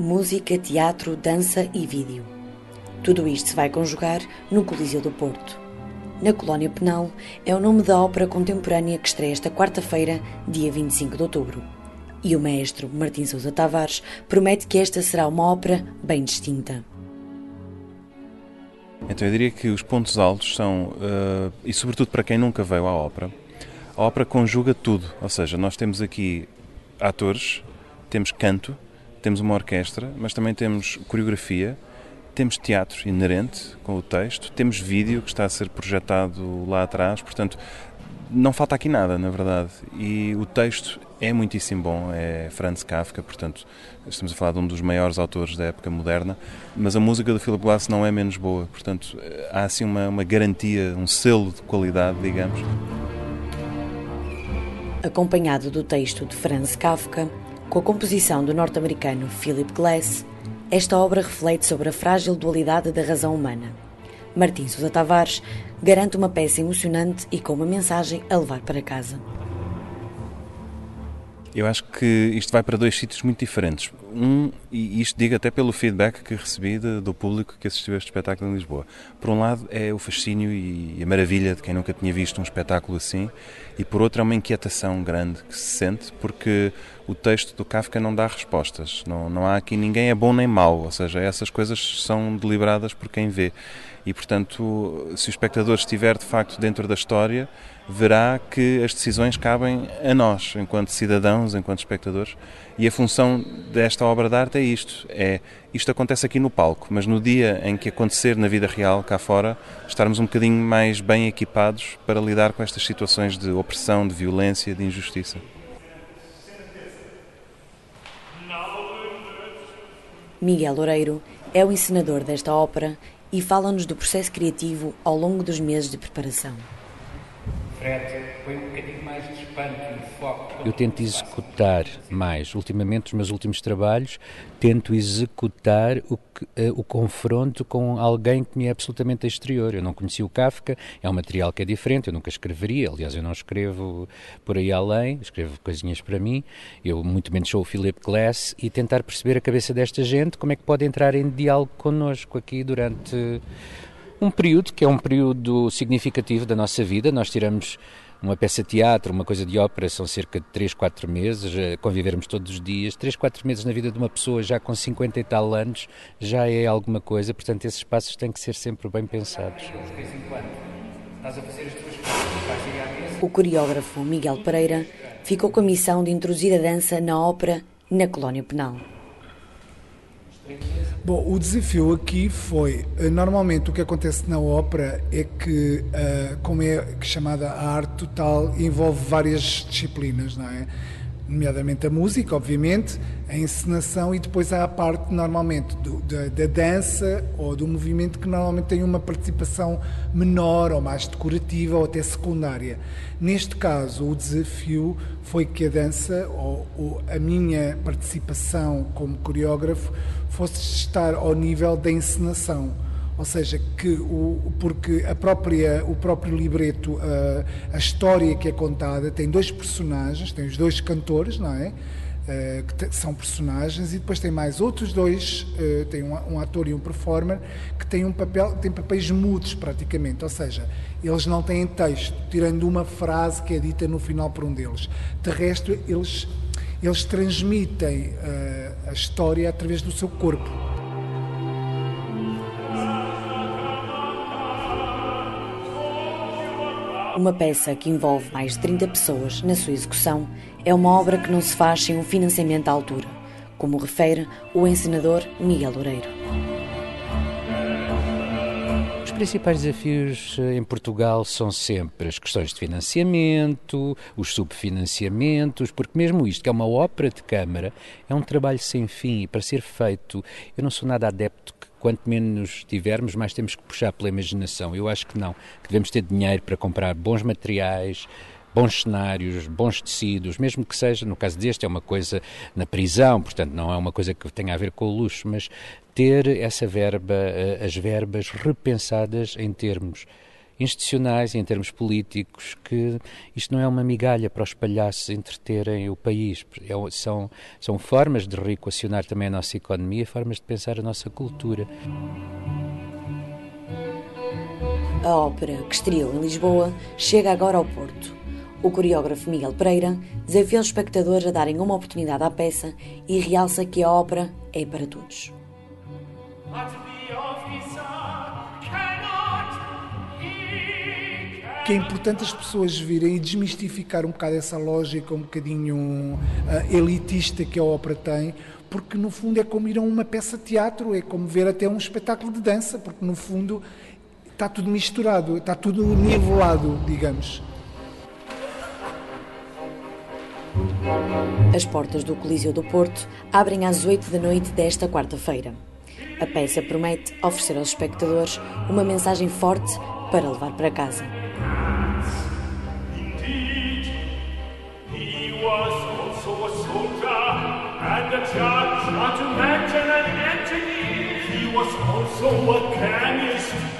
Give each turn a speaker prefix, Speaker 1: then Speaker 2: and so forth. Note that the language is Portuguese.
Speaker 1: música, teatro, dança e vídeo. Tudo isto se vai conjugar no Coliseu do Porto. Na Colónia Penal é o nome da ópera contemporânea que estreia esta quarta-feira, dia 25 de outubro. E o maestro Martim Sousa Tavares promete que esta será uma ópera bem distinta.
Speaker 2: Então eu diria que os pontos altos são, uh, e sobretudo para quem nunca veio à ópera, a ópera conjuga tudo, ou seja, nós temos aqui atores, temos canto, temos uma orquestra, mas também temos coreografia, temos teatro inerente com o texto, temos vídeo que está a ser projetado lá atrás, portanto, não falta aqui nada, na verdade. E o texto é muitíssimo bom, é Franz Kafka, portanto, estamos a falar de um dos maiores autores da época moderna, mas a música do Philip Glass não é menos boa, portanto, há assim uma, uma garantia, um selo de qualidade, digamos.
Speaker 1: Acompanhado do texto de Franz Kafka, com a composição do norte-americano Philip Glass, esta obra reflete sobre a frágil dualidade da razão humana. Martim Sousa Tavares garante uma peça emocionante e com uma mensagem a levar para casa.
Speaker 2: Eu acho que isto vai para dois sítios muito diferentes. Um, e isto digo até pelo feedback que recebi de, do público que assistiu a este espetáculo em Lisboa. Por um lado, é o fascínio e a maravilha de quem nunca tinha visto um espetáculo assim, e por outro, é uma inquietação grande que se sente, porque o texto do Kafka não dá respostas. Não, não há aqui ninguém é bom nem mau, ou seja, essas coisas são deliberadas por quem vê. E, portanto, se o espectador estiver de facto dentro da história, verá que as decisões cabem a nós, enquanto cidadãos, enquanto espectadores. E a função desta obra de arte é isto: é isto acontece aqui no palco, mas no dia em que acontecer na vida real, cá fora, estarmos um bocadinho mais bem equipados para lidar com estas situações de opressão, de violência, de injustiça.
Speaker 1: Miguel Loureiro é o encenador desta ópera e fala-nos do processo criativo ao longo dos meses de preparação.
Speaker 3: Fred, põe um bocadinho mais de espanto e foco.
Speaker 4: Eu tento executar mais. Ultimamente, os meus últimos trabalhos, tento executar o, que, uh, o confronto com alguém que me é absolutamente exterior. Eu não conheci o Kafka, é um material que é diferente, eu nunca escreveria. Aliás, eu não escrevo por aí além, escrevo coisinhas para mim. Eu muito menos sou o Philip Glass e tentar perceber a cabeça desta gente, como é que pode entrar em diálogo connosco aqui durante um período que é um período significativo da nossa vida. Nós tiramos uma peça de teatro, uma coisa de ópera, são cerca de 3, 4 meses, eh, convivermos todos os dias. 3, 4 meses na vida de uma pessoa já com 50 e tal anos já é alguma coisa, portanto, esses passos têm que ser sempre bem pensados.
Speaker 1: O coreógrafo Miguel Pereira ficou com a missão de introduzir a dança na ópera na colónia penal.
Speaker 5: Bom, o desafio aqui foi, eh, normalmente o que acontece na ópera é que, uh, como é chamada a arte total, envolve várias disciplinas, não é? Nomeadamente a música, obviamente, a encenação e depois há a parte, normalmente, do, da, da, dança ou do movimento que normalmente tem uma participação menor ou mais decorativa ou até secundária. Neste caso, o desafio foi que a dança ou, ou a minha participação como coreógrafo fosse estar ao nível da encenação ou seja, que o, porque a própria, o próprio libreto, a, a história que é contada, tem dois personagens, tem os dois cantores, não é? Uh, que são personagens e depois tem mais outros dois, uh, tem um, ator e um performer que têm um papel, têm papéis mudos praticamente, ou seja, eles não têm texto, tirando uma frase que é dita no final por um deles. De resto, eles eles transmitem uh, a história através do seu corpo.
Speaker 1: Uma peça que envolve mais de 30 pessoas na sua execução é uma obra que não se faz sem um financiamento à altura, como refere o encenador Miguel Loureiro.
Speaker 4: Os principais desafios eh, em Portugal são sempre as questões de financiamento, os subfinanciamentos, porque mesmo isto, que é uma ópera de câmara, é um trabalho sem fim e para ser feito, eu não sou nada adepto quanto menos tivermos, mais temos que puxar pela imaginação. Eu acho que não, que devemos ter dinheiro para comprar bons materiais, bons cenários, bons tecidos, mesmo que seja, no caso deste, é uma coisa na prisão, portanto não é uma coisa que tenha a ver com o luxo, mas ter essa verba, eh, as verbas repensadas em termos institucionais e em termos políticos, que isto não é uma migalha para os palhaços entreterem o país. É, são, são formas de reequacionar também a nossa economia, formas de pensar a nossa cultura.
Speaker 1: A ópera que estreou em Lisboa chega agora ao Porto. O coreógrafo Miguel Pereira desafia os espectadores a darem uma oportunidade à peça e realça que a ópera é para todos.
Speaker 5: Que é importante as pessoas virem e desmistificar um bocado essa lógica um bocadinho uh, elitista que a ópera tem, porque no fundo é como ir a uma peça de teatro, é como ver até um espetáculo de dança, porque no fundo está tudo misturado, está tudo nivelado, digamos.
Speaker 1: As portas do Coliseu do Porto abrem às 8 da noite desta quarta-feira. A peça promete oferecer aos espectadores uma mensagem forte para levar para casa.
Speaker 4: was also a soldier and a judge, not to mention an engineer.
Speaker 1: He was also a chemist